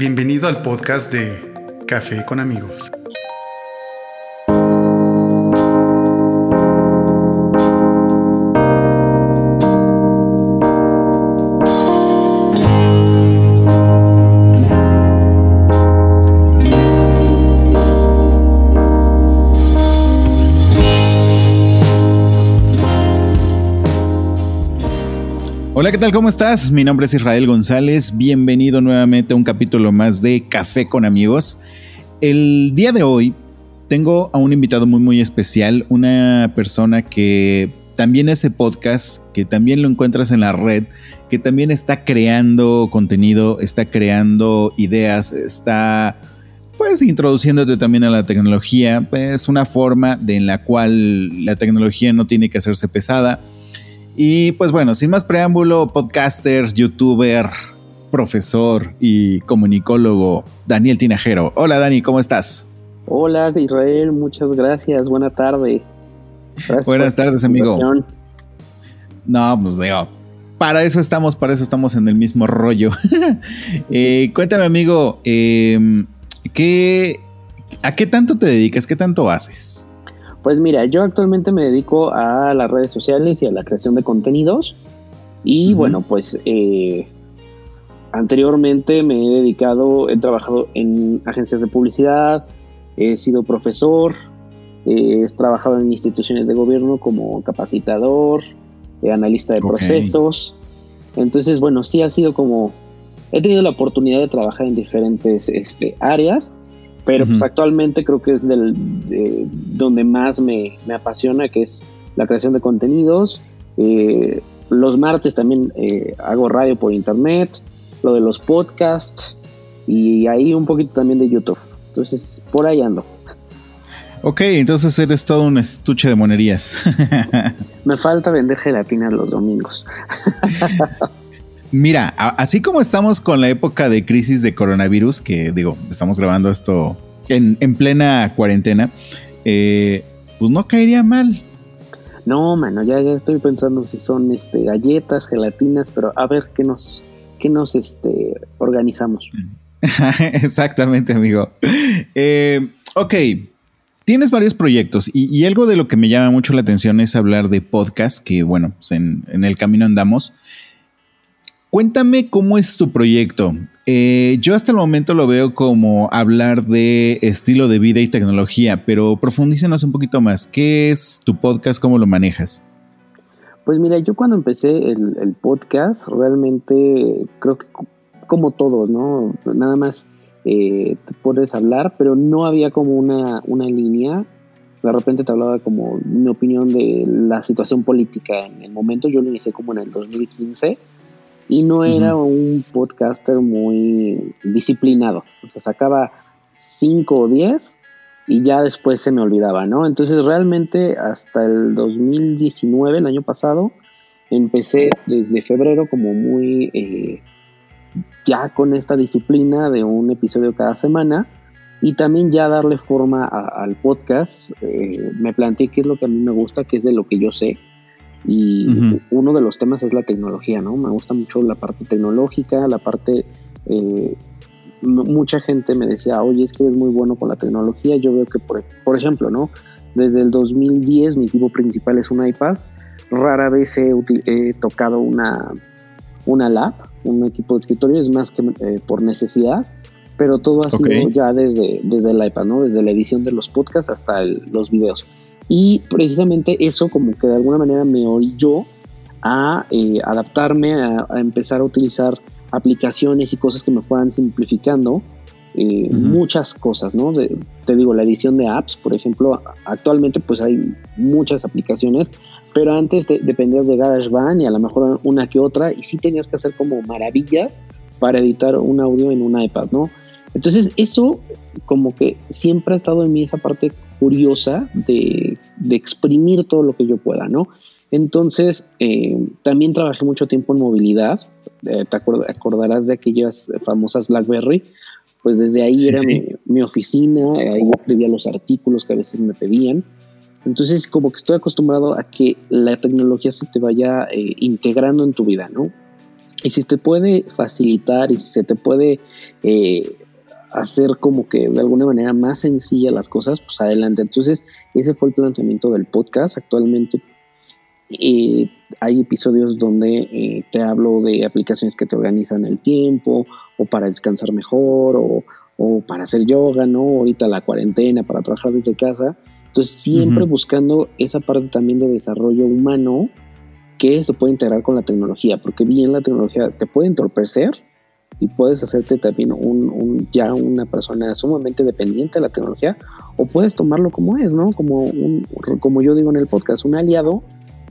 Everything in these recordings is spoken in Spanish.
Bienvenido al podcast de Café con amigos. Hola, ¿qué tal? ¿Cómo estás? Mi nombre es Israel González. Bienvenido nuevamente a un capítulo más de Café con amigos. El día de hoy tengo a un invitado muy muy especial, una persona que también hace podcast, que también lo encuentras en la red, que también está creando contenido, está creando ideas, está pues introduciéndote también a la tecnología, es una forma de en la cual la tecnología no tiene que hacerse pesada y pues bueno, sin más preámbulo, podcaster, youtuber, profesor y comunicólogo Daniel Tinajero. Hola Dani, ¿cómo estás? Hola Israel, muchas gracias, buena tarde. Buenas tardes amigo. No, pues digo, para eso estamos, para eso estamos en el mismo rollo. Eh, cuéntame amigo, em, ¿qué, ¿a qué tanto te dedicas? ¿Qué tanto haces? Pues mira, yo actualmente me dedico a las redes sociales y a la creación de contenidos. Y bueno, pues eh, anteriormente me he dedicado, he trabajado en agencias de publicidad, he sido profesor, he trabajado en instituciones de gobierno como capacitador, eh, analista de procesos. Entonces, bueno, sí ha sido como, he tenido la oportunidad de trabajar en diferentes este, áreas pero pues actualmente creo que es del, donde más me, apasiona, que es la creación de contenidos. Eh, los martes también eh, hago radio por internet, lo de los podcasts y ahí un poquito también de YouTube. Entonces, por ahí ando. Ok, entonces eres todo un estuche de monerías. me falta vender gelatina los domingos. Mira, así como estamos con la época de crisis de coronavirus, que digo, estamos grabando esto en, plena cuarentena, eh, pues no caería mal. No, mano, ya, ya estoy pensando si son este, galletas, gelatinas, pero a ver qué nos, qué nos este, organizamos. Exactamente, amigo. Eh, ok, tienes varios proyectos y, algo de lo que me llama mucho la atención es hablar de podcast, que bueno, pues en, en el camino andamos. Cuéntame cómo es tu proyecto. Eh, yo hasta el momento lo veo como hablar de estilo de vida y tecnología, pero profundícenos un poquito más. ¿Qué es tu podcast? ¿Cómo lo manejas? Pues mira, yo cuando empecé el, podcast, realmente creo que como todos, ¿no? Nada más eh, te puedes hablar, pero no había como una, una línea. De repente te hablaba como mi opinión de la situación política en el momento. Yo lo inicié como en el 2015 y no era un podcaster muy disciplinado. O sea, sacaba 5 o 10 y ya después se me olvidaba, ¿no? Entonces realmente hasta el 2019, el año pasado, empecé desde febrero como muy eh, ya con esta disciplina de un episodio cada semana y también ya darle forma al podcast. Eh, me planteé qué es lo que a mí me gusta, qué es de lo que yo sé y uno de los temas es la tecnología, ¿no? Me gusta mucho la parte tecnológica, la parte... Eh, mucha gente me decía, oye, es que eres muy bueno con la tecnología. Yo veo que, por, por ejemplo, ¿no? Desde el 2010 mi equipo principal es un iPad. Rara vez he, tocado una, una lab, un equipo de escritorio, es más que eh, por necesidad, pero todo ha sido ya desde, desde el iPad, ¿no? Desde la edición de los podcasts hasta los videos. Y precisamente eso como que de alguna manera me orilló a eh, adaptarme, a, empezar a utilizar aplicaciones y cosas que me fueran simplificando eh, muchas cosas, ¿no? te digo, la edición de apps, por ejemplo, actualmente pues hay muchas aplicaciones, pero antes dependías de GarageBand y a lo mejor una que otra, y sí tenías que hacer como maravillas para editar un audio en un iPad, ¿no? Entonces eso como que siempre ha estado en mí esa parte curiosa de, exprimir todo lo que yo pueda, ¿no? Entonces, eh, también trabajé mucho tiempo en movilidad. Eh, te acordarás de aquellas famosas BlackBerry. Pues desde ahí era Mi, oficina, ahí escribía los artículos que a veces me pedían. Entonces, como que estoy acostumbrado a que la tecnología se te vaya eh, integrando en tu vida, ¿no? Y si te puede facilitar y si se te puede eh, hacer como que de alguna manera más sencilla las cosas, pues adelante. Entonces, ese fue el planteamiento del podcast. Actualmente eh, hay episodios donde eh, te hablo de aplicaciones que te organizan el tiempo o para descansar mejor o, para hacer yoga, ¿no? Ahorita la cuarentena, para trabajar desde casa. Entonces, siempre buscando esa parte también de desarrollo humano que se puede integrar con la tecnología, porque bien la tecnología te puede entorpecer, y puedes hacerte también un, ya una persona sumamente dependiente de la tecnología o puedes tomarlo como es, ¿no? Como, un, como yo digo en el podcast, un aliado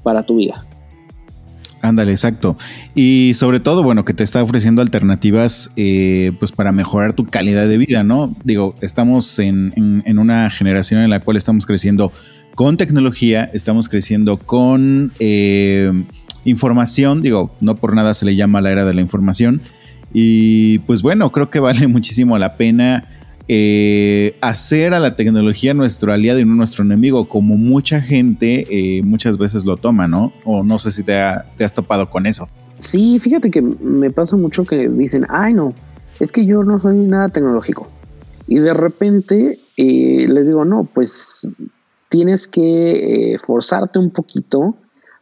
para tu vida. Ándale, exacto. Y sobre todo, bueno, que te está ofreciendo alternativas eh, pues para mejorar tu calidad de vida, ¿no? Digo, estamos en, una generación en la cual estamos creciendo con tecnología, estamos creciendo con eh, información, digo, no por nada se le llama la era de la información, y pues bueno, creo que vale muchísimo la pena eh, hacer a la tecnología nuestro aliado y no nuestro enemigo, como mucha gente eh, muchas veces lo toma, ¿no? O no sé si te, has topado con eso. Sí, fíjate que me pasa mucho que dicen, ay no, es que yo no soy nada tecnológico. Y de repente eh, les digo, no, pues tienes que forzarte un poquito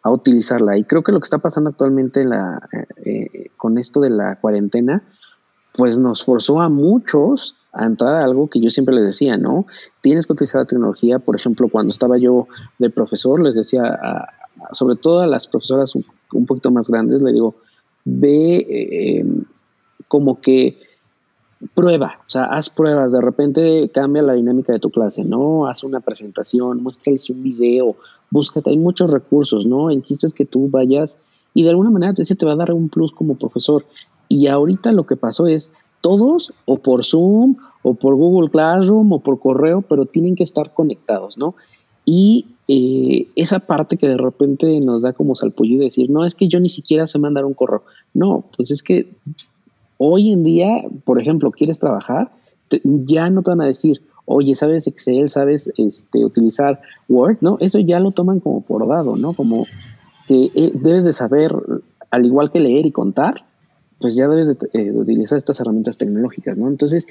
a utilizarla. Y creo que lo que está pasando actualmente la, eh, con esto de la cuarentena, pues nos forzó a muchos a entrar a algo que yo siempre les decía, ¿no? Tienes que utilizar la tecnología. Por ejemplo, cuando estaba yo de profesor, les decía, sobre todo a las profesoras un, poquito más grandes, le digo, ve eh, como que prueba, o sea, haz pruebas, de repente cambia la dinámica de tu clase, ¿no? Haz una presentación, muéstrales un video, búscate, hay muchos recursos, ¿no? El chiste es que tú vayas y de alguna manera te, te va a dar un plus como profesor. Y ahorita lo que pasó es, todos, o por Zoom, o por Google Classroom, o por correo, pero tienen que estar conectados, ¿no? Y eh, esa parte que de repente nos da como salpullo y decir, no, es que yo ni siquiera sé mandar un correo. No, pues es que hoy en día, por ejemplo, quieres trabajar, ya no te van a decir, oye, ¿sabes Excel? ¿Sabes este, utilizar Word? ¿No? Eso ya lo toman como por dado, ¿no? Como que eh, debes de saber, al igual que leer y contar, pues ya debes eh, de, utilizar estas herramientas tecnológicas, ¿no? Entonces,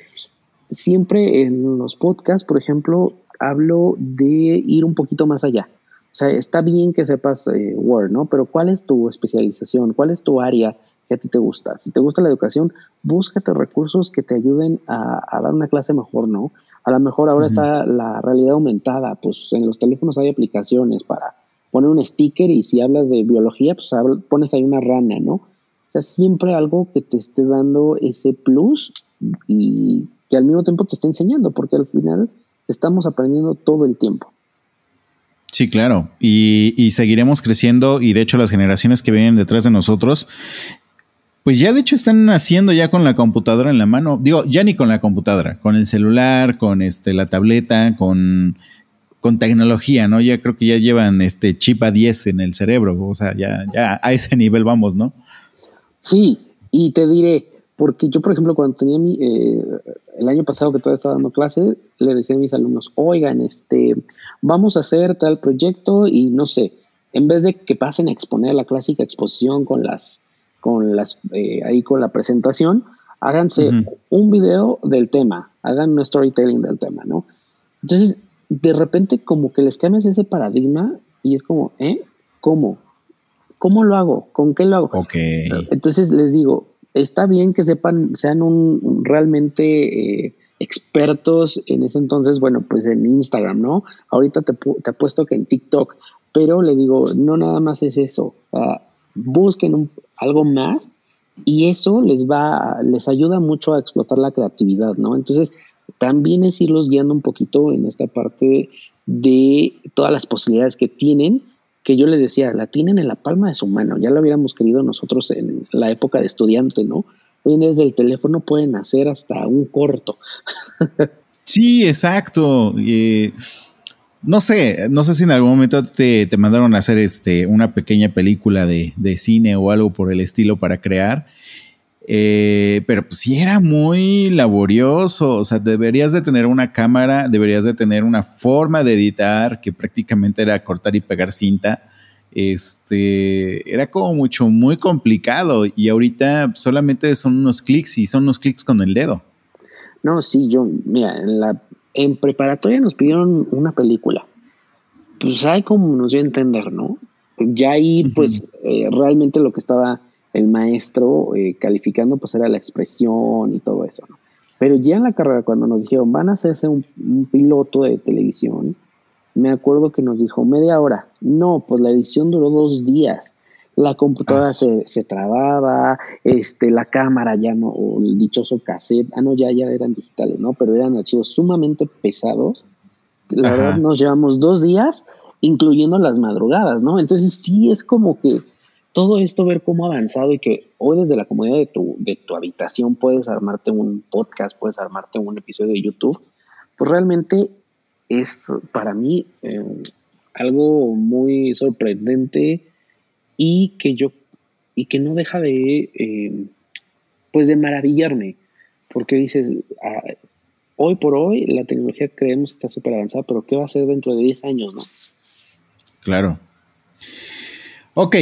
siempre en los podcasts, por ejemplo, hablo de ir un poquito más allá. O sea, está bien que sepas eh, Word, ¿no? Pero ¿cuál es tu especialización? ¿Cuál es tu área que a ti te gusta? Si te gusta la educación, búscate recursos que te ayuden a, dar una clase mejor, ¿no? A lo mejor ahora está la realidad aumentada, pues en los teléfonos hay aplicaciones para poner un sticker y si hablas de biología, pues pones ahí una rana, ¿no? O sea, siempre algo que te esté dando ese plus y que al mismo tiempo te esté enseñando, porque al final estamos aprendiendo todo el tiempo. Sí, claro. Y, y, seguiremos creciendo y de hecho las generaciones que vienen detrás de nosotros, pues ya de hecho están naciendo ya con la computadora en la mano. Digo, ya ni con la computadora, con el celular, con este, la tableta, con con tecnología, ¿no? Ya creo que ya llevan este chip a 10 en el cerebro, o sea, ya, ya a ese nivel vamos, ¿no? Sí, y te diré, porque yo, por ejemplo, cuando tenía mi, eh, el año pasado que todavía estaba dando clase, le decía a mis alumnos, oigan, este, vamos a hacer tal proyecto y no sé, en vez de que pasen a exponer la clásica exposición con las, con las, eh, ahí con la presentación, háganse un video del tema, hagan un storytelling del tema, ¿no? Entonces, de repente como que les cambias ese paradigma y es como, ¿eh? ¿Cómo? ¿Cómo lo hago? ¿Con qué lo hago? Ok. Entonces les digo, está bien que sepan, sean un, realmente eh, expertos en ese entonces, bueno, pues en Instagram, ¿no? Ahorita te, te apuesto que en TikTok, pero le digo, no nada más es eso, busquen algo más y eso les va, les ayuda mucho a explotar la creatividad, ¿no? Entonces, también es irlos guiando un poquito en esta parte de todas las posibilidades que tienen, que yo les decía, la tienen en la palma de su mano, ya lo hubiéramos querido nosotros en la época de estudiante, ¿no? Hoy desde el teléfono pueden hacer hasta un corto. sí, exacto. no sé, no sé si en algún momento te, mandaron a hacer este, una pequeña película de, de, cine o algo por el estilo para crear. Eh, pero pues sí era muy laborioso, o sea, deberías de tener una cámara, deberías de tener una forma de editar que prácticamente era cortar y pegar cinta. este, era como mucho, muy complicado y ahorita solamente son unos clics y son unos clics con el dedo. No, sí, yo, mira, en, la, en preparatoria nos pidieron una película. Pues hay como nos dio a entender, ¿no? Ya ahí, pues, eh, realmente lo que estaba el maestro eh, calificando, pues era la expresión y todo eso, ¿no? Pero ya en la carrera, cuando nos dijeron, van a hacerse un, piloto de televisión, me acuerdo que nos dijo media hora. No, pues la edición duró dos días. La computadora se, se, trababa, este, la cámara ya no, o el dichoso cassette, ah, no, ya, ya eran digitales, ¿no? Pero eran archivos sumamente pesados. La verdad, nos llevamos dos días, incluyendo las madrugadas, ¿no? Entonces sí es como que todo esto, ver cómo ha avanzado y que hoy desde la comodidad de tu, de tu habitación puedes armarte un podcast, puedes armarte un episodio de YouTube, pues realmente es para mí eh, algo muy sorprendente y que yo y que no deja de eh, pues de maravillarme porque dices ah, hoy por hoy la tecnología creemos que está súper avanzada pero qué va a ser dentro de 10 años no claro Ok,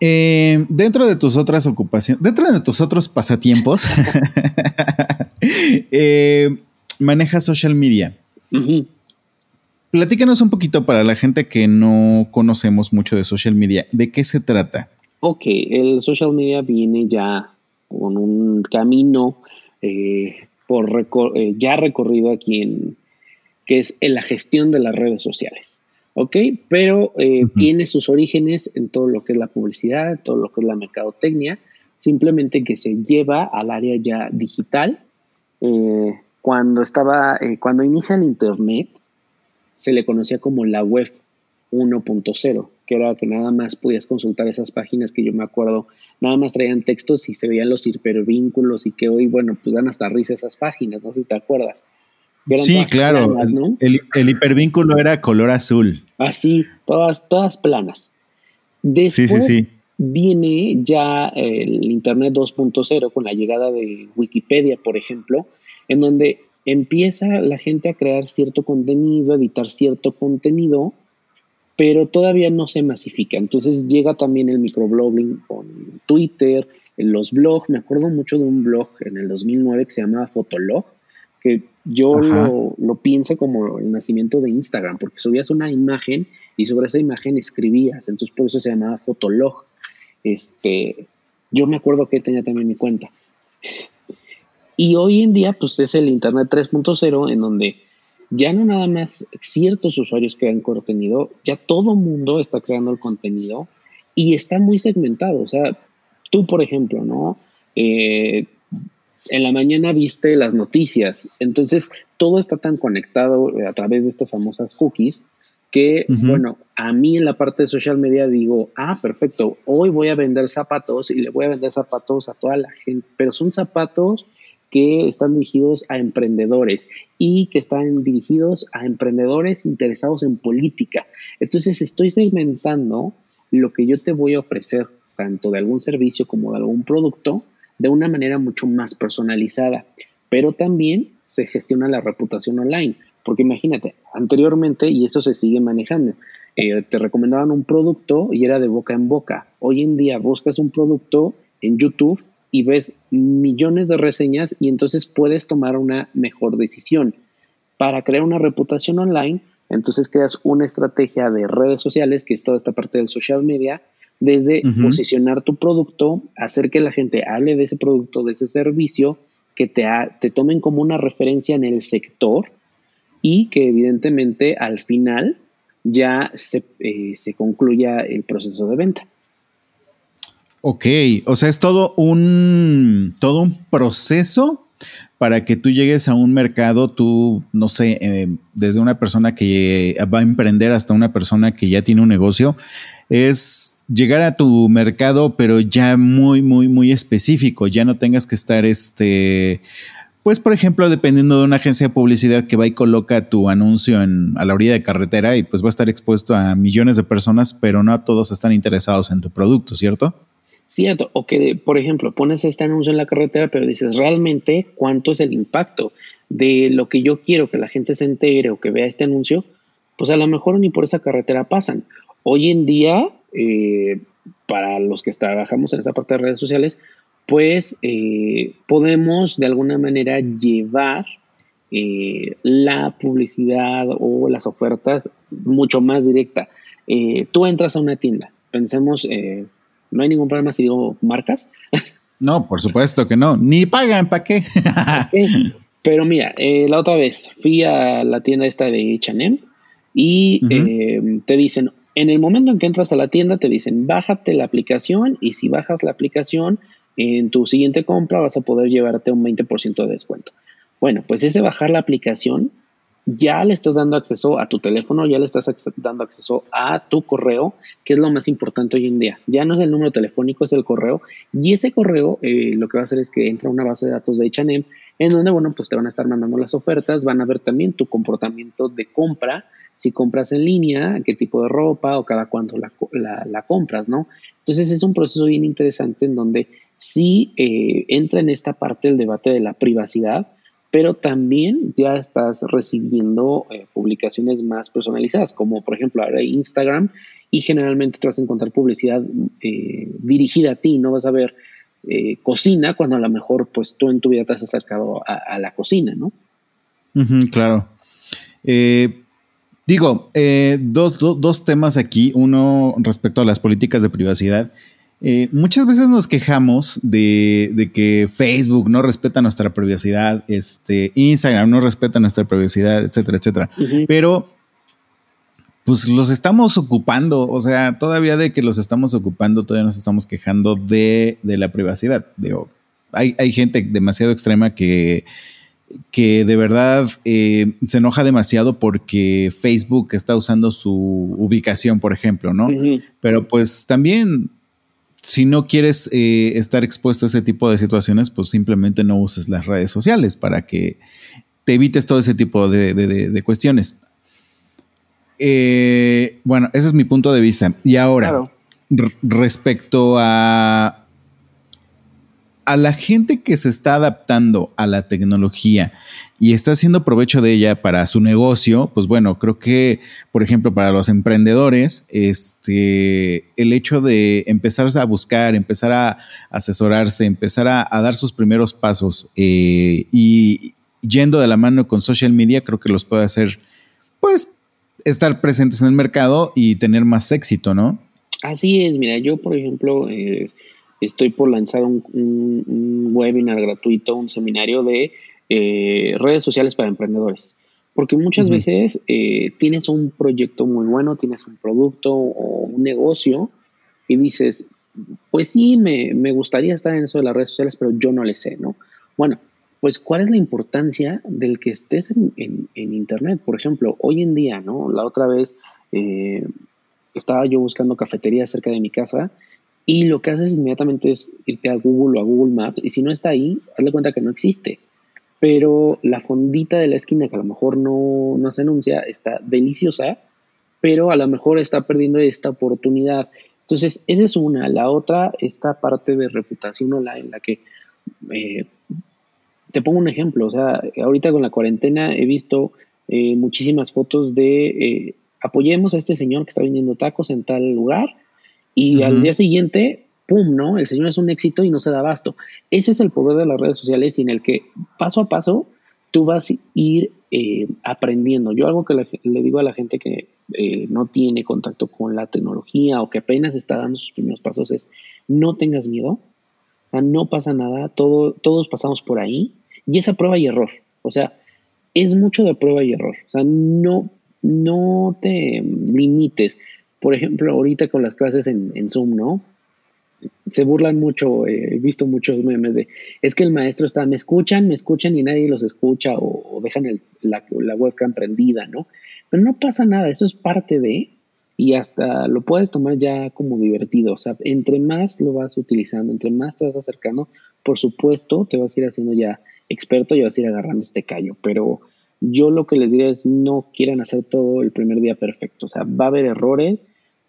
eh, dentro de tus otras ocupaciones, dentro de tus otros pasatiempos, eh, manejas social media. Platícanos un poquito para la gente que no conocemos mucho de social media. ¿De qué se trata? Ok, el social media viene ya con un camino eh, por ya recorrido aquí en que es en la gestión de las redes sociales. ¿Ok? Pero eh, tiene sus orígenes en todo lo que es la publicidad, todo lo que es la mercadotecnia, simplemente que se lleva al área ya digital. Eh, cuando estaba, eh, cuando inicia el Internet, se le conocía como la web 1.0, que era que nada más podías consultar esas páginas que yo me acuerdo, nada más traían textos y se veían los hipervínculos y que hoy, bueno, pues dan hasta risa esas páginas, no sé si te acuerdas. Sí, claro. el, hipervínculo era color azul. Así, todas, todas planas. Después sí, sí, sí. viene ya el Internet 2.0 con la llegada de Wikipedia, por ejemplo, en donde empieza la gente a crear cierto contenido, a editar cierto contenido, pero todavía no se masifica. Entonces llega también el microblogging con Twitter, los blogs. Me acuerdo mucho de un blog en el 2009 que se llamaba Fotolog, que yo lo, lo, pienso como el nacimiento de Instagram, porque subías una imagen y sobre esa imagen escribías, entonces por eso se llamaba Fotolog. Este, yo me acuerdo que tenía también mi cuenta. Y hoy en día, pues es el Internet 3.0, en donde ya no nada más ciertos usuarios crean contenido, ya todo mundo está creando el contenido y está muy segmentado. O sea, tú, por ejemplo, ¿no? Eh, en la mañana viste las noticias. Entonces, todo está tan conectado eh, a través de estas famosas cookies que, bueno, a mí en la parte de social media digo, ah, perfecto, hoy voy a vender zapatos y le voy a vender zapatos a toda la gente, pero son zapatos que están dirigidos a emprendedores y que están dirigidos a emprendedores interesados en política. Entonces, estoy segmentando lo que yo te voy a ofrecer, tanto de algún servicio como de algún producto, de una manera mucho más personalizada, pero también se gestiona la reputación online, porque imagínate, anteriormente, y eso se sigue manejando, eh, te recomendaban un producto y era de boca en boca. Hoy en día buscas un producto en YouTube y ves millones de reseñas y entonces puedes tomar una mejor decisión. Para crear una reputación online, entonces creas una estrategia de redes sociales, que es toda esta parte del social media, desde posicionar tu producto, hacer que la gente hable de ese producto, de ese servicio, que te, te tomen como una referencia en el sector y que evidentemente al final ya se, eh, se concluya el proceso de venta. Ok, o sea, es todo un, todo un proceso para que tú llegues a un mercado, tú, no sé, eh, desde una persona que va a emprender hasta una persona que ya tiene un negocio, es llegar a tu mercado, pero ya muy, muy, muy específico. Ya no tengas que estar, este, pues, por ejemplo, dependiendo de una agencia de publicidad que va y coloca tu anuncio en, a la orilla de carretera y pues va a estar expuesto a millones de personas, pero no todos están interesados en tu producto, ¿cierto? Cierto, o que, por ejemplo, pones este anuncio en la carretera, pero dices, realmente, ¿cuánto es el impacto de lo que yo quiero que la gente se entere o que vea este anuncio? Pues a lo mejor ni por esa carretera pasan hoy en día, eh, para los que trabajamos en esta parte de redes sociales, pues eh, podemos de alguna manera llevar eh, la publicidad o las ofertas mucho más directa. tú entras a una tienda, pensemos, no hay ningún problema si digo marcas. No, por supuesto que no, ni pagan, ¿para qué? Pero mira, la otra vez fui a la tienda esta de H&M y te dicen, en el momento en que entras a la tienda te dicen, bájate la aplicación y si bajas la aplicación, en tu siguiente compra vas a poder llevarte un 20% de descuento. Bueno, pues ese bajar la aplicación ya le estás dando acceso a tu teléfono, ya le estás dando acceso a tu correo, que es lo más importante hoy en día. Ya no es el número telefónico, es el correo. Y ese correo eh, lo que va a hacer es que entra a una base de datos de H&M, en donde, bueno, pues te van a estar mandando las ofertas, van a ver también tu comportamiento de compra, si compras en línea, qué tipo de ropa o cada cuánto la, compras, ¿no? Entonces es un proceso bien interesante en donde sí eh, entra en esta parte el debate de la privacidad, pero también ya estás recibiendo eh, publicaciones más personalizadas, como por ejemplo ahora Instagram, y generalmente te vas a encontrar publicidad eh, dirigida a ti, no vas a ver cocina cuando a lo mejor pues tú en tu vida te has acercado a, la cocina, ¿no? claro. Digo, eh, dos, temas aquí. Uno respecto a las políticas de privacidad. Eh, muchas veces nos quejamos de, que Facebook no respeta nuestra privacidad, este, Instagram no respeta nuestra privacidad, etcétera, etcétera. Pero, pues los estamos ocupando, o sea, todavía de que los estamos ocupando, todavía nos estamos quejando de, la privacidad. Digo, hay, hay gente demasiado extrema que que de verdad eh, se enoja demasiado porque Facebook está usando su ubicación, por ejemplo, ¿no? Pero pues también, si no quieres eh, estar expuesto a ese tipo de situaciones, pues simplemente no uses las redes sociales para que te evites todo ese tipo de, cuestiones. Eh, bueno, ese es mi punto de vista. Y ahora, respecto a a la gente que se está adaptando a la tecnología y está haciendo provecho de ella para su negocio, pues bueno, creo que, por ejemplo, para los emprendedores, este, el hecho de empezar a buscar, empezar a asesorarse, empezar a, dar sus primeros pasos eh, y yendo de la mano con social media, creo que los puede hacer, pues, estar presentes en el mercado y tener más éxito, ¿no? Así es, mira, yo, por ejemplo, eh, estoy por lanzar un, webinar gratuito, un seminario de eh, redes sociales para emprendedores. Porque muchas veces eh, tienes un proyecto muy bueno, tienes un producto o un negocio y dices, pues sí, me, gustaría estar en eso de las redes sociales, pero yo no le sé, ¿no? Bueno, pues ¿cuál es la importancia del que estés en, Internet? Por ejemplo, hoy en día, ¿no? La otra vez eh, estaba yo buscando cafetería cerca de mi casa y lo que haces inmediatamente es irte a Google o a Google Maps y si no está ahí, hazle cuenta que no existe. Pero la fondita de la esquina que a lo mejor no, no se anuncia está deliciosa, pero a lo mejor está perdiendo esta oportunidad. Entonces, esa es una. La otra, esta parte de reputación online, en la que eh, te pongo un ejemplo. O sea, ahorita con la cuarentena he visto eh, muchísimas fotos de eh, apoyemos a este señor que está vendiendo tacos en tal lugar y al día siguiente, ¡pum! ¿no? El señor es un éxito y no se da abasto. Ese es el poder de las redes sociales en el que paso a paso tú vas a ir eh, aprendiendo. Yo algo que le, digo a la gente que eh, no tiene contacto con la tecnología o que apenas está dando sus primeros pasos es no tengas miedo, no pasa nada, todo, todos pasamos por ahí y esa prueba y error. O sea, es mucho de prueba y error. O sea, no, no te limites por ejemplo, ahorita con las clases en, Zoom, ¿no? Se burlan mucho, eh, he visto muchos memes de, es que el maestro está, me escuchan, me escuchan y nadie los escucha o, dejan la, la, webcam prendida, ¿no? Pero no pasa nada, eso es parte de, y hasta lo puedes tomar ya como divertido, o sea, entre más lo vas utilizando, entre más te vas acercando, por supuesto, te vas a ir haciendo ya experto y vas a ir agarrando este callo, pero yo lo que les diría es no quieran hacer todo el primer día perfecto, o sea, va a haber errores,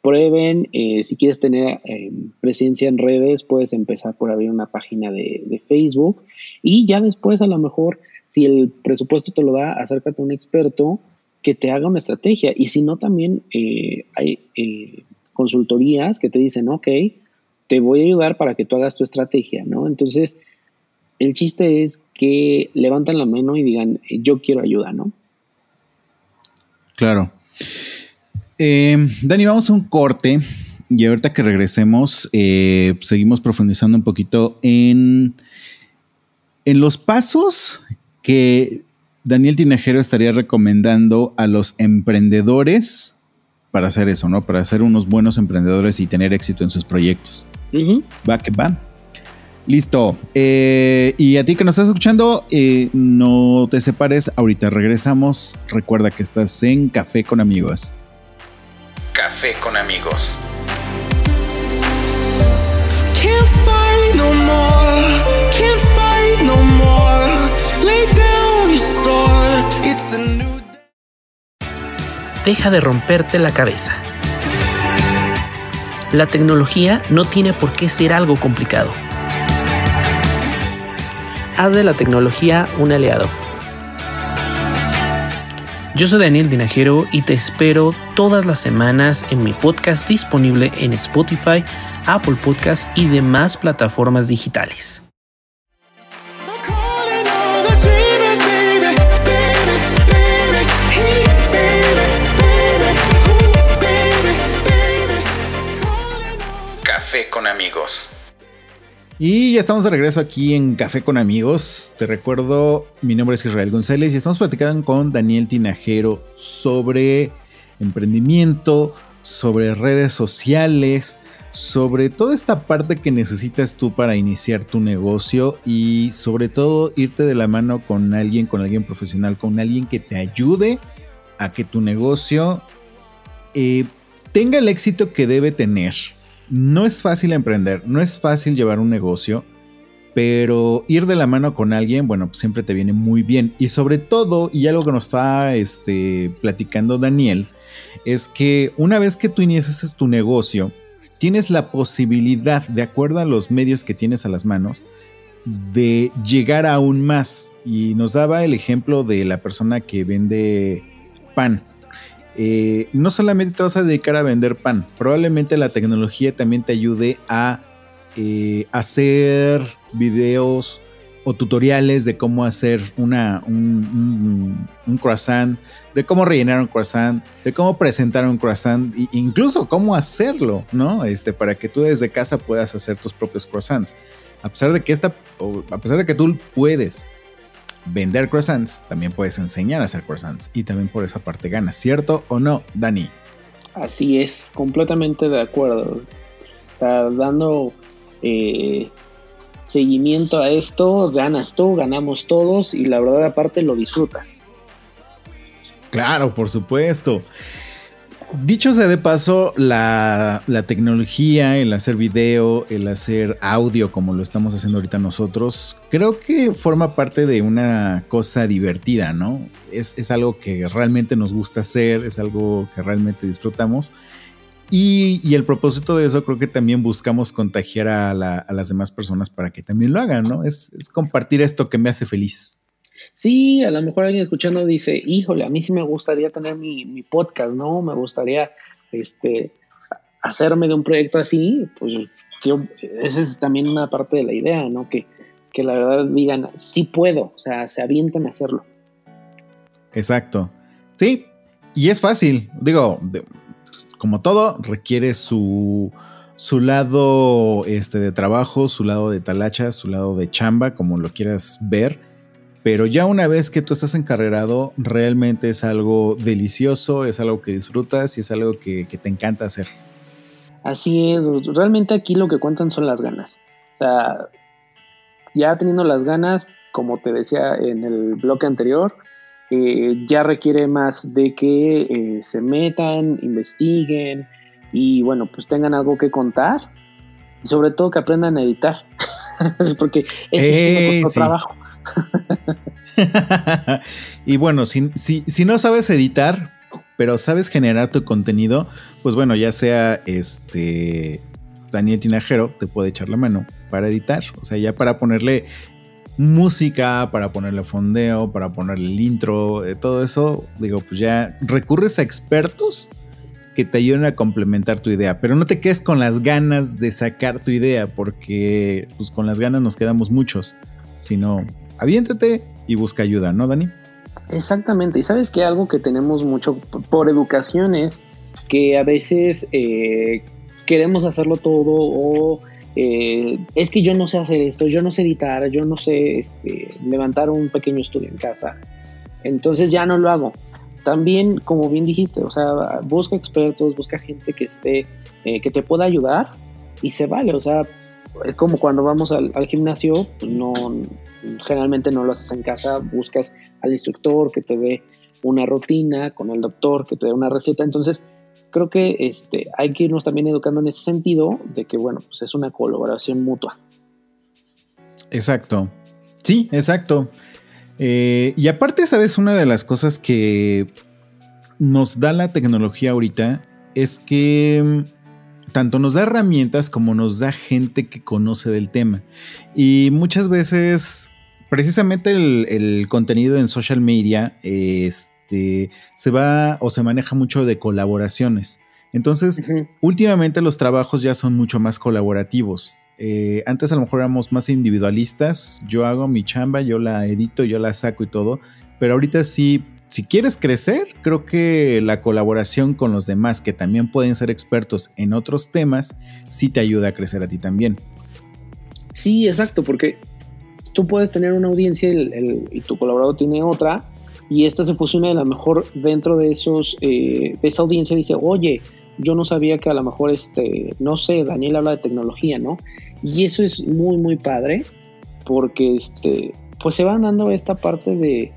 prueben, eh, si quieres tener eh, presencia en redes, puedes empezar por abrir una página de, Facebook y ya después a lo mejor, si el presupuesto te lo da, acércate a un experto que te haga una estrategia. Y si no, también eh, hay eh, consultorías que te dicen, ok, te voy a ayudar para que tú hagas tu estrategia, ¿no? Entonces, el chiste es que levantan la mano y digan, yo quiero ayuda, ¿no? Claro. Eh, Dani, vamos a un corte y ahorita que regresemos, seguimos profundizando un poquito en, en los pasos que Daniel Tinajero estaría recomendando a los emprendedores para hacer eso, ¿no? Para ser unos buenos emprendedores y tener éxito en sus proyectos. Va que va. Listo. Eh, y a ti que nos estás escuchando, eh, no te separes. Ahorita regresamos. Recuerda que estás en Café con Amigos. Café con Amigos. Deja de romperte la cabeza. La tecnología no tiene por qué ser algo complicado. Haz de la tecnología un aliado. Yo soy Daniel Dinajero y te espero todas las semanas en mi podcast disponible en Spotify, Apple Podcasts y demás plataformas digitales. con amigos. Y ya estamos de regreso aquí en Café con amigos. Te recuerdo, mi nombre es Israel González y estamos platicando con Daniel Tinajero sobre emprendimiento, sobre redes sociales, sobre toda esta parte que necesitas tú para iniciar tu negocio y sobre todo irte de la mano con alguien, con alguien profesional, con alguien que te ayude a que tu negocio eh, tenga el éxito que debe tener. No es fácil emprender, no es fácil llevar un negocio, pero ir de la mano con alguien, bueno, pues siempre te viene muy bien. Y sobre todo, y algo que nos está este, platicando Daniel, es que una vez que tú inicias tu negocio, tienes la posibilidad, de acuerdo a los medios que tienes a las manos, de llegar aún más. Y nos daba el ejemplo de la persona que vende pan. Eh, no solamente te vas a dedicar a vender pan, probablemente la tecnología también te ayude a eh, hacer videos o tutoriales de cómo hacer una, un, croissant, de cómo rellenar un croissant, de cómo presentar un croissant, e incluso cómo hacerlo, ¿no? Este, para que tú desde casa puedas hacer tus propios croissants. A pesar de que esta, a pesar de que tú puedes vender croissants, también puedes enseñar a hacer croissants y también por esa parte ganas, ¿cierto o no, Dani? Así es, completamente de acuerdo. Está dando eh, seguimiento a esto, ganas tú, ganamos todos y la verdad aparte lo disfrutas. Claro, por supuesto. Dicho sea de paso, la, tecnología, el hacer video, el hacer audio como lo estamos haciendo ahorita nosotros, creo que forma parte de una cosa divertida, ¿no? Es, algo que realmente nos gusta hacer, es algo que realmente disfrutamos. Y, el propósito de eso creo que también buscamos contagiar a, las demás personas para que también lo hagan, ¿no? es compartir esto que me hace feliz. Sí, a lo mejor alguien escuchando dice, híjole, a mí sí me gustaría tener mi, podcast, ¿no? Me gustaría este, hacerme de un proyecto así, pues yo, esa es también una parte de la idea, ¿no? Que, que la verdad digan, sí puedo, o sea, se avientan a hacerlo. Exacto. Sí, y es fácil. Digo, como todo, requiere su, su lado este, de trabajo, su lado de talacha, su lado de chamba, como lo quieras ver pero ya una vez que tú estás encarrerado, realmente es algo delicioso, es algo que disfrutas y es algo que, te encanta hacer. Así es, realmente aquí lo que cuentan son las ganas. O sea, ya teniendo las ganas, como te decía en el bloque anterior, eh, ya requiere más de que eh, se metan, investiguen y bueno, pues tengan algo que contar y sobre todo que aprendan a editar, porque es un trabajo. y bueno, si, si, no sabes editar, pero sabes generar tu contenido, pues bueno, ya sea este Daniel Tinajero te puede echar la mano para editar, o sea, ya para ponerle música, para ponerle fondeo, para ponerle el intro, eh, todo eso, digo, pues ya recurres a expertos que te ayuden a complementar tu idea, pero no te quedes con las ganas de sacar tu idea, porque pues con las ganas nos quedamos muchos, sino aviéntate y busca ayuda, ¿no, Dani? Exactamente, y sabes que algo que tenemos mucho por educación es que a veces eh, queremos hacerlo todo o eh, es que yo no sé hacer esto, yo no sé editar, yo no sé este, levantar un pequeño estudio en casa, entonces ya no lo hago. También, como bien dijiste, o sea, busca expertos, busca gente que esté, eh, que te pueda ayudar y se vale, o sea, es como cuando vamos al, gimnasio, pues no, generalmente no lo haces en casa, buscas al instructor que te dé una rutina, con el doctor que te dé una receta, entonces creo que este, hay que irnos también educando en ese sentido de que, bueno, pues es una colaboración mutua. Exacto. Sí, exacto. Eh, y aparte, sabes, una de las cosas que nos da la tecnología ahorita es que tanto nos da herramientas como nos da gente que conoce del tema. Y muchas veces, precisamente el, contenido en social media, es este, se va o se maneja mucho de colaboraciones. Entonces, últimamente los trabajos ya son mucho más colaborativos. Eh, antes a lo mejor éramos más individualistas, yo hago mi chamba, yo la edito, yo la saco y todo, pero ahorita sí, si quieres crecer, creo que la colaboración con los demás que también pueden ser expertos en otros temas, sí te ayuda a crecer a ti también. Sí, exacto, porque tú puedes tener una audiencia y tu colaborador tiene otra, y esta se fusiona y a lo mejor dentro de esos eh, de esa audiencia dice oye yo no sabía que a lo mejor este no sé Daniel habla de tecnología no y eso es muy muy padre porque este pues se van dando esta parte de,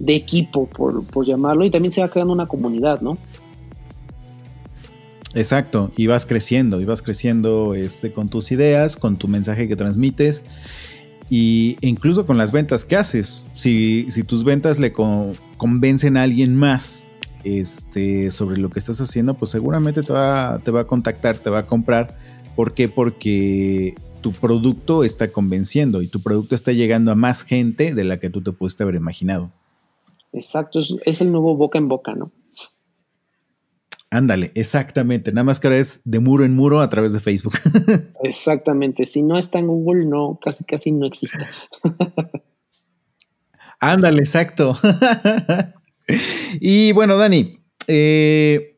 de equipo por, por llamarlo y también se va creando una comunidad no Exacto, y vas creciendo, y vas creciendo este, con tus ideas, con tu mensaje que transmites y incluso con las ventas que haces. Si, tus ventas le convencen a alguien más este, sobre lo que estás haciendo, pues seguramente te va, te va a contactar, te va a comprar. ¿Por qué? Porque tu producto está convenciendo y tu producto está llegando a más gente de la que tú te pudiste haber imaginado. Exacto, es el nuevo boca en boca, ¿no? Ándale, exactamente. Nada más que ahora es de muro en muro a través de Facebook. exactamente. Si no está en Google, no, casi casi no existe. Ándale, exacto. y bueno, Dani, eh,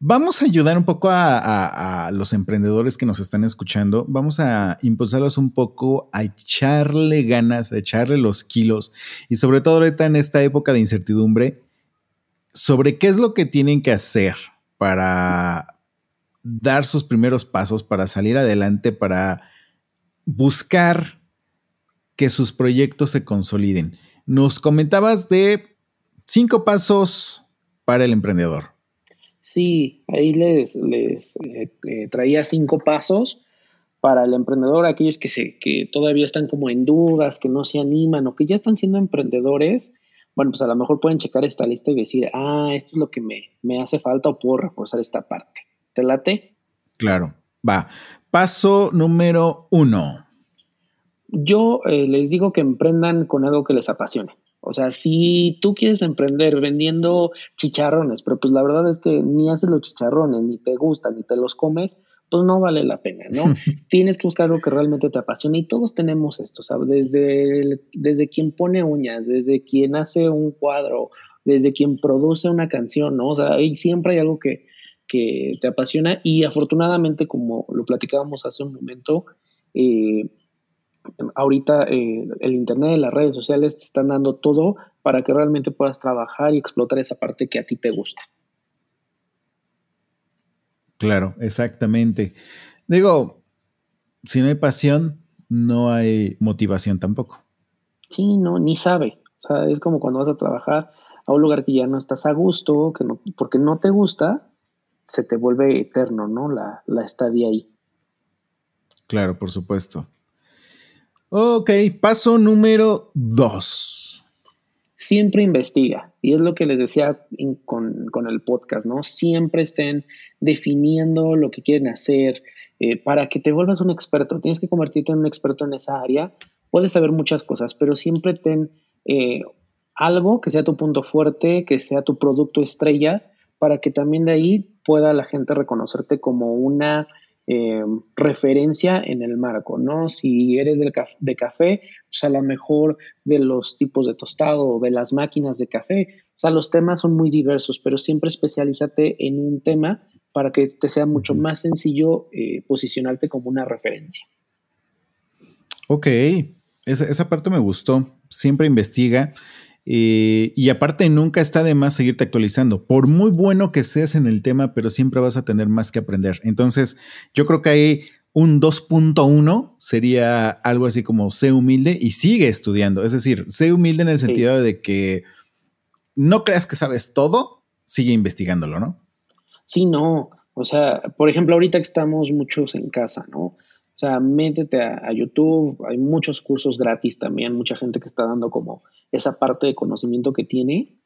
vamos a ayudar un poco a, a, los emprendedores que nos están escuchando. Vamos a impulsarlos un poco a echarle ganas, a echarle los kilos y sobre todo ahorita en esta época de incertidumbre sobre qué es lo que tienen que hacer para dar sus primeros pasos, para salir adelante, para buscar que sus proyectos se consoliden. Nos comentabas de cinco pasos para el emprendedor. Sí, ahí les, les eh, eh, traía cinco pasos para el emprendedor, aquellos que, se, que todavía están como en dudas, que no se animan o que ya están siendo emprendedores bueno, pues a lo mejor pueden checar esta lista y decir, ah, esto es lo que me, me hace falta o puedo reforzar esta parte. ¿Te late? Claro, va. Paso número uno. Yo eh, les digo que emprendan con algo que les apasione. O sea, si tú quieres emprender vendiendo chicharrones, pero pues la verdad es que ni haces los chicharrones, ni te gustan, ni te los comes, pues no vale la pena, ¿no? Tienes que buscar algo que realmente te apasione y todos tenemos esto, ¿sabes? Desde, desde quien pone uñas, desde quien hace un cuadro, desde quien produce una canción, ¿no? O sea, ahí siempre hay algo que, que te apasiona y afortunadamente, como lo platicábamos hace un momento, eh, ahorita eh, el Internet y las redes sociales te están dando todo para que realmente puedas trabajar y explotar esa parte que a ti te gusta. Claro, exactamente. Digo, si no hay pasión, no hay motivación tampoco. Sí, no, ni sabe. O sea, es como cuando vas a trabajar a un lugar que ya no estás a gusto, que no, porque no te gusta, se te vuelve eterno, ¿no? La, la estadía ahí. Claro, por supuesto. Ok, paso número dos siempre investiga. Y es lo que les decía con, el podcast, ¿no? Siempre estén definiendo lo que quieren hacer eh, para que te vuelvas un experto. Tienes que convertirte en un experto en esa área puedes saber muchas cosas, pero siempre ten eh, algo que sea tu punto fuerte, que sea tu producto estrella, para que también de ahí pueda la gente reconocerte como una eh, referencia en el marco, ¿no? Si eres del de café, pues a lo mejor de los tipos de tostado o de las máquinas de café. O sea, los temas son muy diversos, pero siempre especialízate en un tema para que te sea mucho más sencillo eh, posicionarte como una referencia. Ok, esa, esa parte me gustó. Siempre investiga. Eh, y aparte, nunca está de más seguirte actualizando. Por muy bueno que seas en el tema, pero siempre vas a tener más que aprender. Entonces, yo creo que hay un 2.1 sería algo así como sé humilde y sigue estudiando. Es decir, sé humilde en el sentido de que no creas que sabes todo, sigue investigándolo, ¿no? Sí, no. O sea, por ejemplo, ahorita que estamos muchos en casa, ¿no? O sea, métete a, YouTube, hay muchos cursos gratis también, mucha gente que está dando como esa parte de conocimiento que tiene,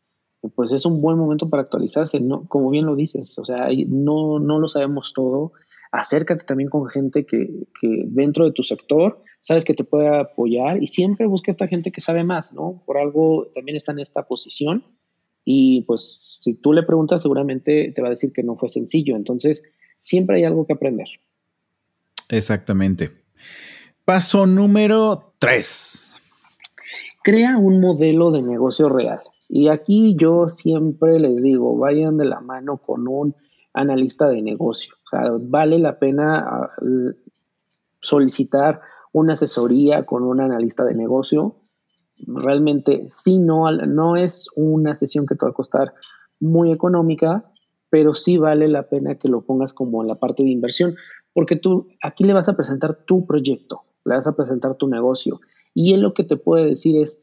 pues es un buen momento para actualizarse, ¿no? Como bien lo dices, o sea, no, no lo sabemos todo, acércate también con gente que, que, dentro de tu sector sabes que te puede apoyar y siempre busca esta gente que sabe más, ¿no? Por algo también está en esta posición y pues si tú le preguntas seguramente te va a decir que no fue sencillo, entonces siempre hay algo que aprender. Exactamente. Paso número tres. Crea un modelo de negocio real. Y aquí yo siempre les digo, vayan de la mano con un analista de negocio. O sea, vale la pena ah, solicitar una asesoría con un analista de negocio. Realmente, sí, no, no es una sesión que te va a costar muy económica, pero sí vale la pena que lo pongas como en la parte de inversión, porque tú aquí le vas a presentar tu proyecto, le vas a presentar tu negocio y él lo que te puede decir es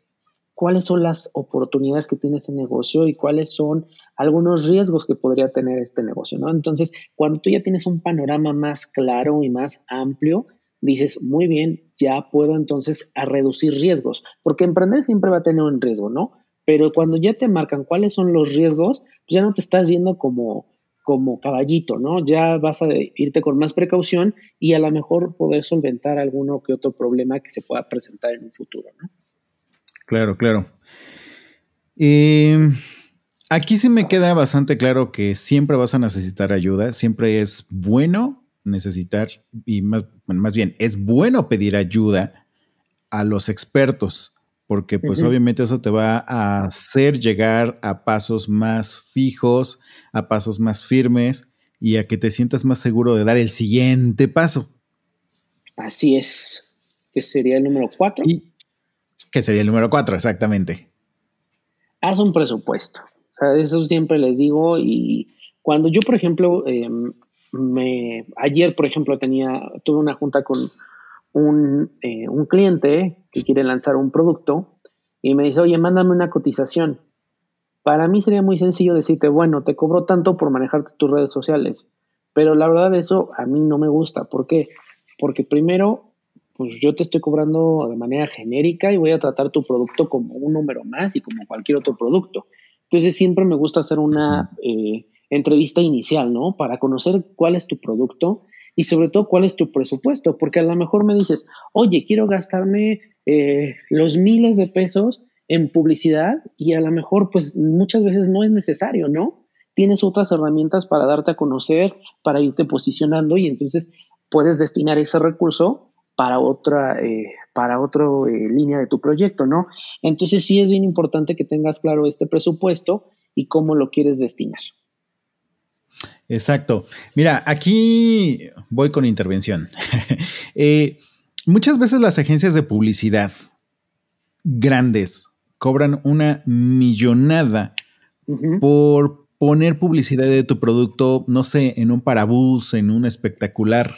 cuáles son las oportunidades que tiene ese negocio y cuáles son algunos riesgos que podría tener este negocio, ¿no? Entonces, cuando tú ya tienes un panorama más claro y más amplio, dices, muy bien, ya puedo entonces a reducir riesgos, porque emprender siempre va a tener un riesgo, ¿no? Pero cuando ya te marcan cuáles son los riesgos, pues ya no te estás yendo como como caballito, ¿no? Ya vas a irte con más precaución y a lo mejor poder solventar alguno que otro problema que se pueda presentar en un futuro, ¿no? Claro, claro. Eh, aquí sí me queda bastante claro que siempre vas a necesitar ayuda, siempre es bueno necesitar, y más, más bien, es bueno pedir ayuda a los expertos porque pues obviamente eso te va a hacer llegar a pasos más fijos, a pasos más firmes y a que te sientas más seguro de dar el siguiente paso. Así es, que sería el número cuatro. Y que sería el número cuatro, exactamente. Haz un presupuesto. O sea, eso siempre les digo y cuando yo, por ejemplo, em, me, ayer, por ejemplo, tenía, tuve una junta con un, eh, un cliente que quiere lanzar un producto y me dice, oye, mándame una cotización. Para mí sería muy sencillo decirte, bueno, te cobro tanto por manejar tus redes sociales. Pero la verdad eso a mí no me gusta. ¿Por qué? Porque primero, pues yo te estoy cobrando de manera genérica y voy a tratar tu producto como un número más y como cualquier otro producto. Entonces siempre me gusta hacer una eh, entrevista inicial, ¿no? Para conocer cuál es tu producto y sobre todo cuál es tu presupuesto, porque a lo mejor me dices, oye, quiero gastarme eh, los miles de pesos en publicidad y a lo mejor pues muchas veces no es necesario, ¿no? Tienes otras herramientas para darte a conocer, para irte posicionando y entonces puedes destinar ese recurso para otra, eh, para eh, línea de tu proyecto, ¿no? Entonces sí es bien importante que tengas claro este presupuesto y cómo lo quieres destinar. Exacto. Mira, aquí voy con intervención. Eh, muchas veces las agencias de publicidad grandes cobran una millonada por poner publicidad de tu producto, no sé, en un parabús, en un espectacular.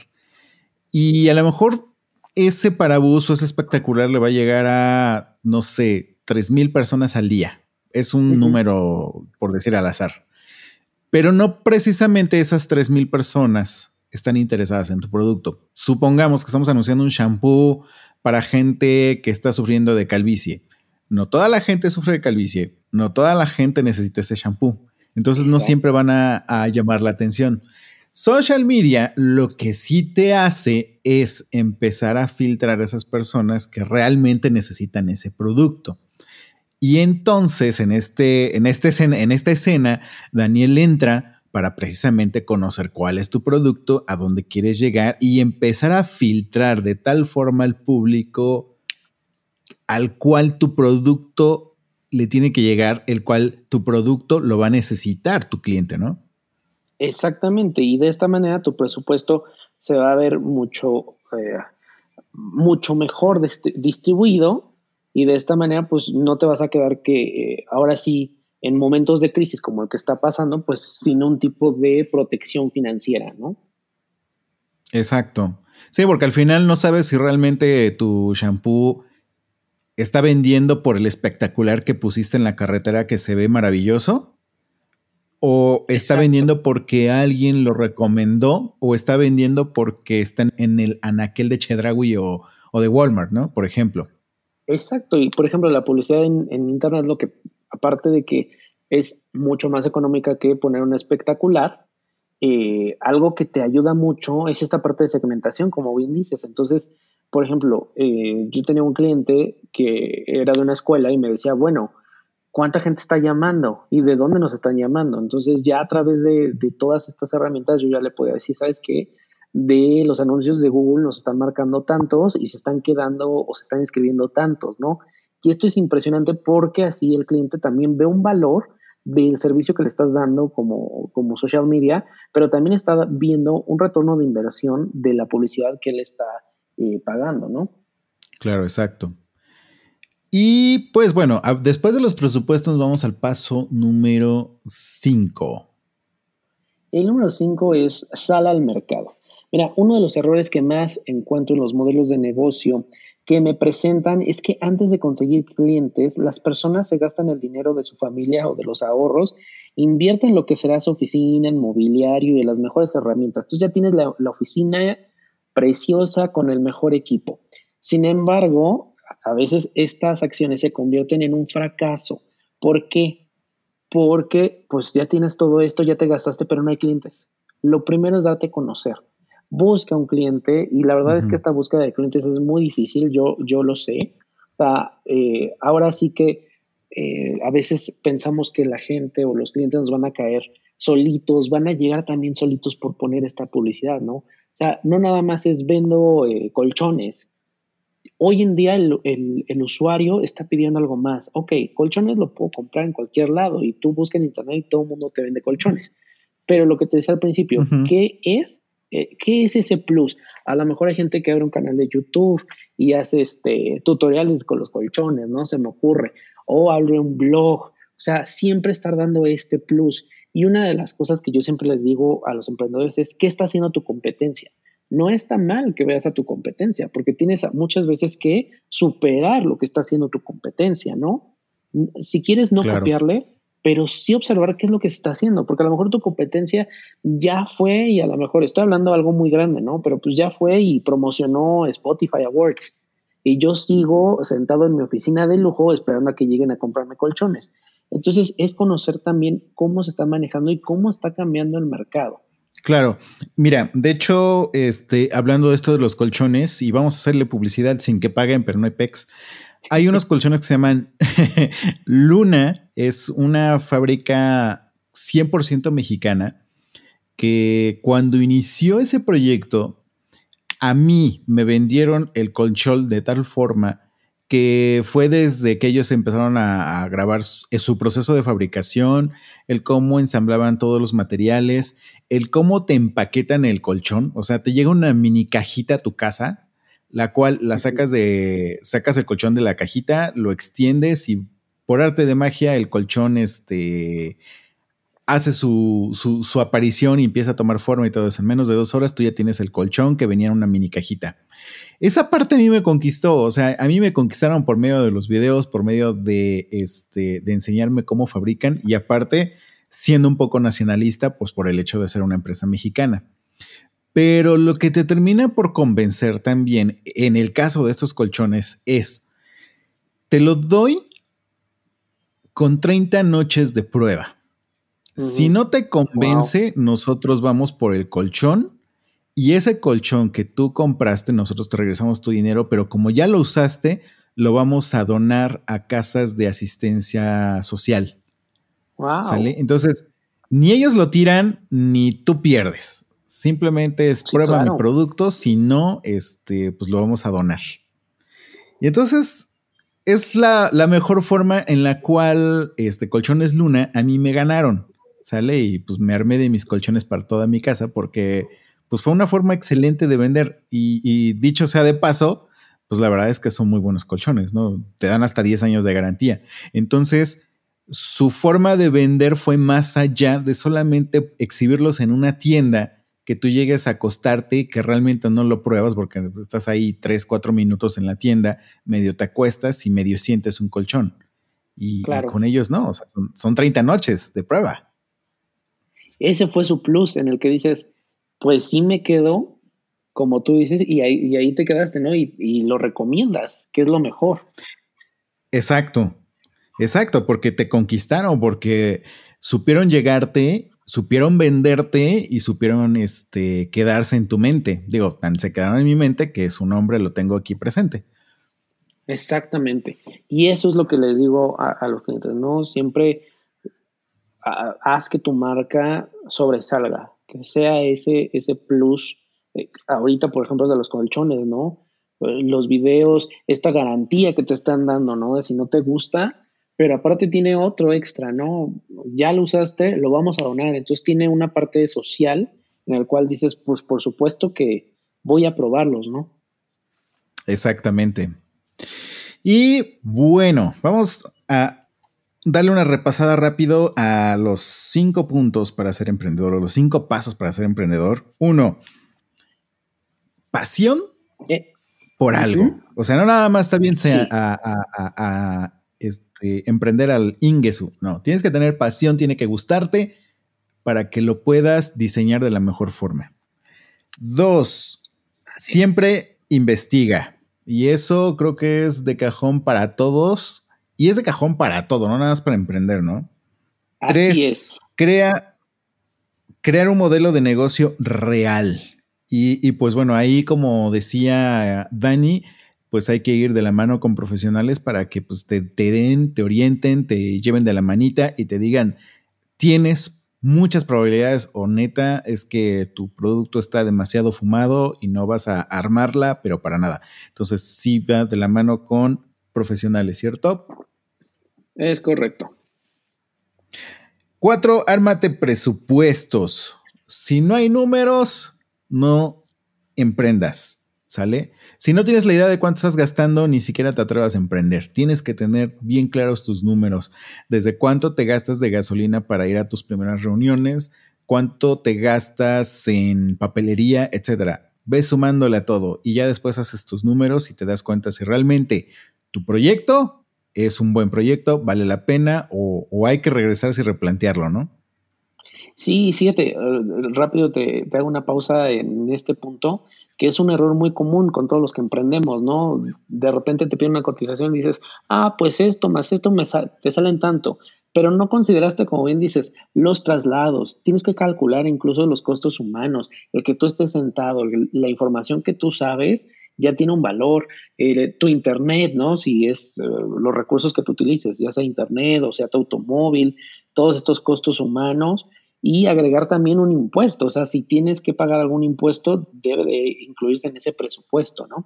Y a lo mejor ese parabús o ese espectacular le va a llegar a, no sé, tres mil personas al día. Es un número, por decir al azar. Pero no precisamente esas 3.000 personas están interesadas en tu producto. Supongamos que estamos anunciando un shampoo para gente que está sufriendo de calvicie. No toda la gente sufre de calvicie, no toda la gente necesita ese shampoo. Entonces no siempre van a, llamar la atención. Social media lo que sí te hace es empezar a filtrar a esas personas que realmente necesitan ese producto. Y entonces en, este, en, este en esta escena, Daniel entra para precisamente conocer cuál es tu producto, a dónde quieres llegar y empezar a filtrar de tal forma al público al cual tu producto le tiene que llegar, el cual tu producto lo va a necesitar tu cliente, ¿no? Exactamente, y de esta manera tu presupuesto se va a ver mucho, eh, mucho mejor distribuido y de esta manera pues no te vas a quedar que eh, ahora sí en momentos de crisis como el que está pasando pues sin un tipo de protección financiera, ¿no? Exacto. Sí, porque al final no sabes si realmente tu shampoo está vendiendo por el espectacular que pusiste en la carretera que se ve maravilloso o está vendiendo porque alguien lo recomendó o está vendiendo porque están en el anaquel de Chedraui o, de Walmart, ¿no? Por ejemplo. Exacto, y por ejemplo la publicidad en, Internet lo que, aparte de que es mucho más económica que poner un espectacular, eh, algo que te ayuda mucho es esta parte de segmentación, como bien dices. Entonces, por ejemplo, eh, yo tenía un cliente que era de una escuela y me decía, bueno, cuánta gente está llamando y de dónde nos están llamando. Entonces ya a través de, todas estas herramientas yo ya le podía decir, ¿sabes qué? De los anuncios de Google nos están marcando tantos y se están quedando o se están inscribiendo tantos, ¿no? Y esto es impresionante porque así el cliente también ve un valor del servicio que le estás dando como, como social media, pero también está viendo un retorno de inversión de la publicidad que él está eh, pagando, ¿no? Claro, exacto. Y pues bueno, después de los presupuestos vamos al paso número 5. El número 5 es sala al mercado. Mira, uno de los errores que más encuentro en los modelos de negocio que me presentan es que antes de conseguir clientes, las personas se gastan el dinero de su familia o de los ahorros, invierten lo que será su oficina, en mobiliario y las mejores herramientas. Tú ya tienes la oficina preciosa con el mejor equipo. Sin embargo, a veces estas acciones se convierten en un fracaso. ¿Por qué? Porque pues ya tienes todo esto, ya te gastaste, pero no hay clientes. Lo primero es darte a conocer. Busca un cliente y la verdad es que esta búsqueda de clientes es muy difícil, yo, yo lo sé. Eh, ahora sí que eh, a veces pensamos que la gente o los clientes nos van a caer solitos, van a llegar también solitos por poner esta publicidad, ¿no? O sea, no nada más es vendo eh, colchones, Hoy en día el, usuario está pidiendo algo más. Ok, colchones lo puedo comprar en cualquier lado y tú buscas en internet y todo el mundo te vende colchones. Pero lo que te decía al principio, ¿qué es? Eh, ¿Qué es ese plus? A lo mejor hay gente que abre un canal de YouTube y hace este, tutoriales con los colchones, ¿no? Se me ocurre. O abre un blog. O sea, siempre estar dando este plus. Y una de las cosas que yo siempre les digo a los emprendedores es, ¿qué está haciendo tu competencia? no está mal que veas a tu competencia, porque tienes muchas veces que superar lo que está haciendo tu competencia, ¿no? Si quieres no copiarle, pero sí observar qué es lo que se está haciendo, porque a lo mejor tu competencia ya fue y a lo mejor estoy hablando de algo muy grande, ¿no? Pero pues ya fue y promocionó Spotify Awards y yo sigo sentado en mi oficina de lujo esperando a que lleguen a comprarme colchones. Entonces es conocer también cómo se está manejando y cómo está cambiando el mercado. Claro, mira, de hecho, este, hablando de esto de los colchones, y vamos a hacerle publicidad sin que paguen, pero no hay PEX. Hay unos colchones que se llaman Luna, es una fábrica 100% mexicana que cuando inició ese proyecto, a mí me vendieron el colchón de tal forma que fue desde que ellos empezaron a, grabar eh, su, proceso de fabricación, el cómo ensamblaban todos los materiales, el cómo te empaquetan el colchón, o sea, te llega una mini cajita a tu casa, la cual la sacas de, sacas el colchón de la cajita, lo extiendes y por arte de magia el colchón este, hace su, su, aparición y empieza a tomar forma y todo eso. En menos de dos horas tú ya tienes el colchón que venía en una mini cajita. Esa parte a mí me conquistó, o sea, a mí me conquistaron por medio de los videos, por medio de, este, de enseñarme cómo fabrican y aparte, siendo un poco nacionalista, pues por el hecho de ser una empresa mexicana. Pero lo que te termina por convencer también en el caso de estos colchones es, te lo doy con 30 noches de prueba. Si no te convence, nosotros vamos por el colchón y ese colchón que tú compraste, nosotros te regresamos tu dinero, pero como ya lo usaste, lo vamos a donar a casas de asistencia social. Wow. ¿Sale? Entonces, ni ellos lo tiran, ni tú pierdes. Simplemente es Sí, prueba claro. mi producto, si no, este, pues lo vamos a donar. Y entonces es la, la mejor forma en la cual este Colchones Luna a mí me ganaron. ¿Sale? Y pues me armé de mis colchones para toda mi casa porque pues fue una forma excelente de vender. Y, y dicho sea de paso, pues la verdad es que son muy buenos colchones, ¿no? Te dan hasta 10 años de garantía. Entonces, su forma de vender fue más allá de solamente exhibirlos en una tienda que tú llegues a acostarte y que realmente no lo pruebas porque estás ahí 3, 4 minutos en la tienda, medio te acuestas y medio sientes un colchón. Y, con ellos no, o sea, son, son 30 noches de prueba. Ese fue su plus en el que dices, pues sí me quedó, como tú dices, y ahí, y ahí te quedaste, ¿no? Y, y lo recomiendas, que es lo mejor. Exacto, exacto, porque te conquistaron, porque supieron llegarte, supieron venderte y supieron este, quedarse en tu mente. Digo, tan se quedaron en mi mente que su nombre lo tengo aquí presente. Exactamente. Y eso es lo que les digo a, los clientes, ¿no? Siempre haz que tu marca sobresalga, que sea ese, ese plus. eh, ahorita, por ejemplo, de los colchones, ¿no? Eh, Los videos, esta garantía que te están dando, ¿no? De si no te gusta, pero aparte tiene otro extra, ¿no? Ya lo usaste, lo vamos a donar. Entonces tiene una parte social en el cual dices, pues por supuesto que voy a probarlos, ¿no? Exactamente. Y bueno, vamos a darle una repasada rápido a los cinco puntos para ser emprendedor o los cinco pasos para ser emprendedor. Uno, pasión Eh, por algo. O sea, no nada más bien sea Sí. a, a- a- a, este, emprender al Ingesu. No, tienes que tener pasión, tiene que gustarte para que lo puedas diseñar de la mejor forma. Dos, siempre investiga. Y eso creo que es de cajón para todos. Y es de cajón para todo, no nada más para emprender, ¿no? así Tres, es. crea, crear un modelo de negocio real. Y, y, pues bueno, ahí como decía Dani, pues hay que ir de la mano con profesionales para que pues te, te den, te orienten, te lleven de la manita y te digan, tienes muchas probabilidades o neta es que tu producto está demasiado fumado y no vas a armarla, pero para nada. Entonces sí va de la mano con profesionales, ¿cierto? Es correcto. Cuatro, ármate presupuestos. Si no hay números, no emprendas. ¿Sale? Si no tienes la idea de cuánto estás gastando, ni siquiera te atrevas a emprender. Tienes que tener bien claros tus números. Desde cuánto te gastas de gasolina para ir a tus primeras reuniones, cuánto te gastas en papelería, etcétera. Ves sumándole a todo y ya después haces tus números y te das cuenta si realmente tu proyecto es un buen proyecto, vale la pena o, o hay que regresarse y replantearlo, ¿no? Sí, fíjate, eh, rápido te, te hago una pausa en este punto, que es un error muy común con todos los que emprendemos, ¿no? De repente te piden una cotización y dices, ah, pues esto más esto me sa- te salen tanto, pero no consideraste, como bien dices, los traslados, tienes que calcular incluso los costos humanos, el que tú estés sentado, la información que tú sabes ya tiene un valor, eh, tu internet, ¿no? Si es eh, los recursos que tú utilices, ya sea internet o sea tu automóvil, todos estos costos humanos y agregar también un impuesto. O sea, si tienes que pagar algún impuesto, debe de incluirse en ese presupuesto, ¿no?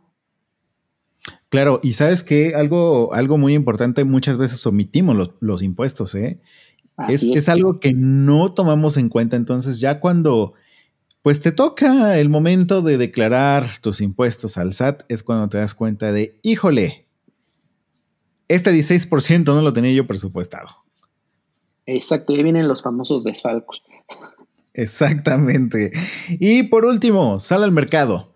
Claro, y sabes que algo, algo muy importante, muchas veces omitimos los, los impuestos, ¿eh? Es, Así es algo que no tomamos en cuenta. Entonces, ya cuando pues te toca el momento de declarar tus impuestos al SAT, es cuando te das cuenta de, híjole, este 16% no lo tenía yo presupuestado. Exacto, ahí vienen los famosos desfalcos. Exactamente. Y por último, sal al mercado.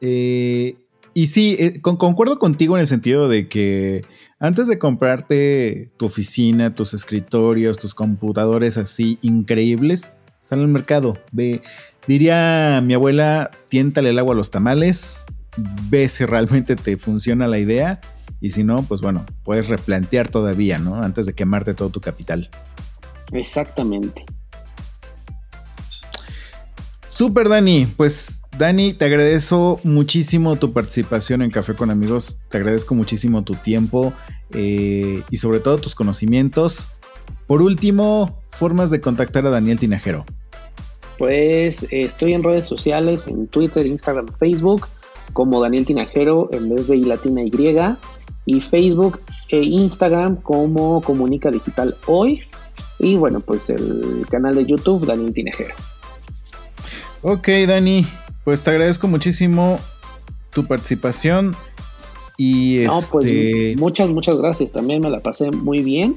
Eh, y sí, eh, con- concuerdo contigo en el sentido de que antes de comprarte tu oficina, tus escritorios, tus computadores así increíbles, sal al mercado. Ve, diría mi abuela, tiéntale el agua a los tamales, ve si realmente te funciona la idea. Y si no, pues bueno, puedes replantear todavía, ¿no? Antes de quemarte todo tu capital. Exactamente. Super Dani, pues Dani, te agradezco muchísimo tu participación en Café con Amigos, te agradezco muchísimo tu tiempo eh, y sobre todo tus conocimientos. Por último, formas de contactar a Daniel Tinajero. Pues eh, estoy en redes sociales, en Twitter, Instagram, Facebook, como Daniel Tinajero en vez de I latina Y, y Facebook e Instagram como Comunica Digital Hoy, y bueno, pues el canal de YouTube, Daniel Tinajero. Ok, Dani, pues te agradezco muchísimo tu participación. Y no, pues este muchas, muchas gracias. También me la pasé muy bien.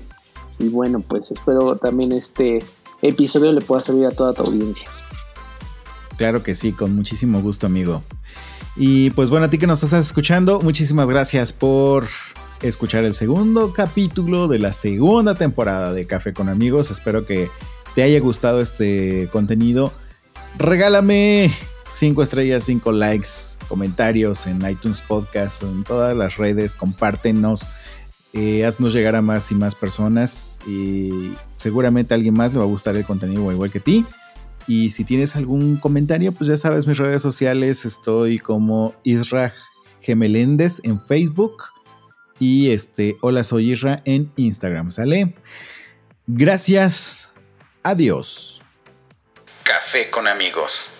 Y bueno, pues espero también este episodio le pueda servir a toda tu audiencia. Claro que sí, con muchísimo gusto, amigo. Y pues bueno, a ti que nos estás escuchando, muchísimas gracias por escuchar el segundo capítulo de la segunda temporada de Café con Amigos. Espero que te haya gustado este contenido. Regálame 5 estrellas, 5 likes, comentarios en iTunes Podcast, en todas las redes, compártenos, eh, haznos llegar a más y más personas y seguramente a alguien más le va a gustar el contenido igual que a ti. Y si tienes algún comentario, pues ya sabes, mis redes sociales estoy como Isra Gemeléndez en Facebook y este Hola soy Isra en Instagram, ¿sale? Gracias. Adiós. Café con amigos.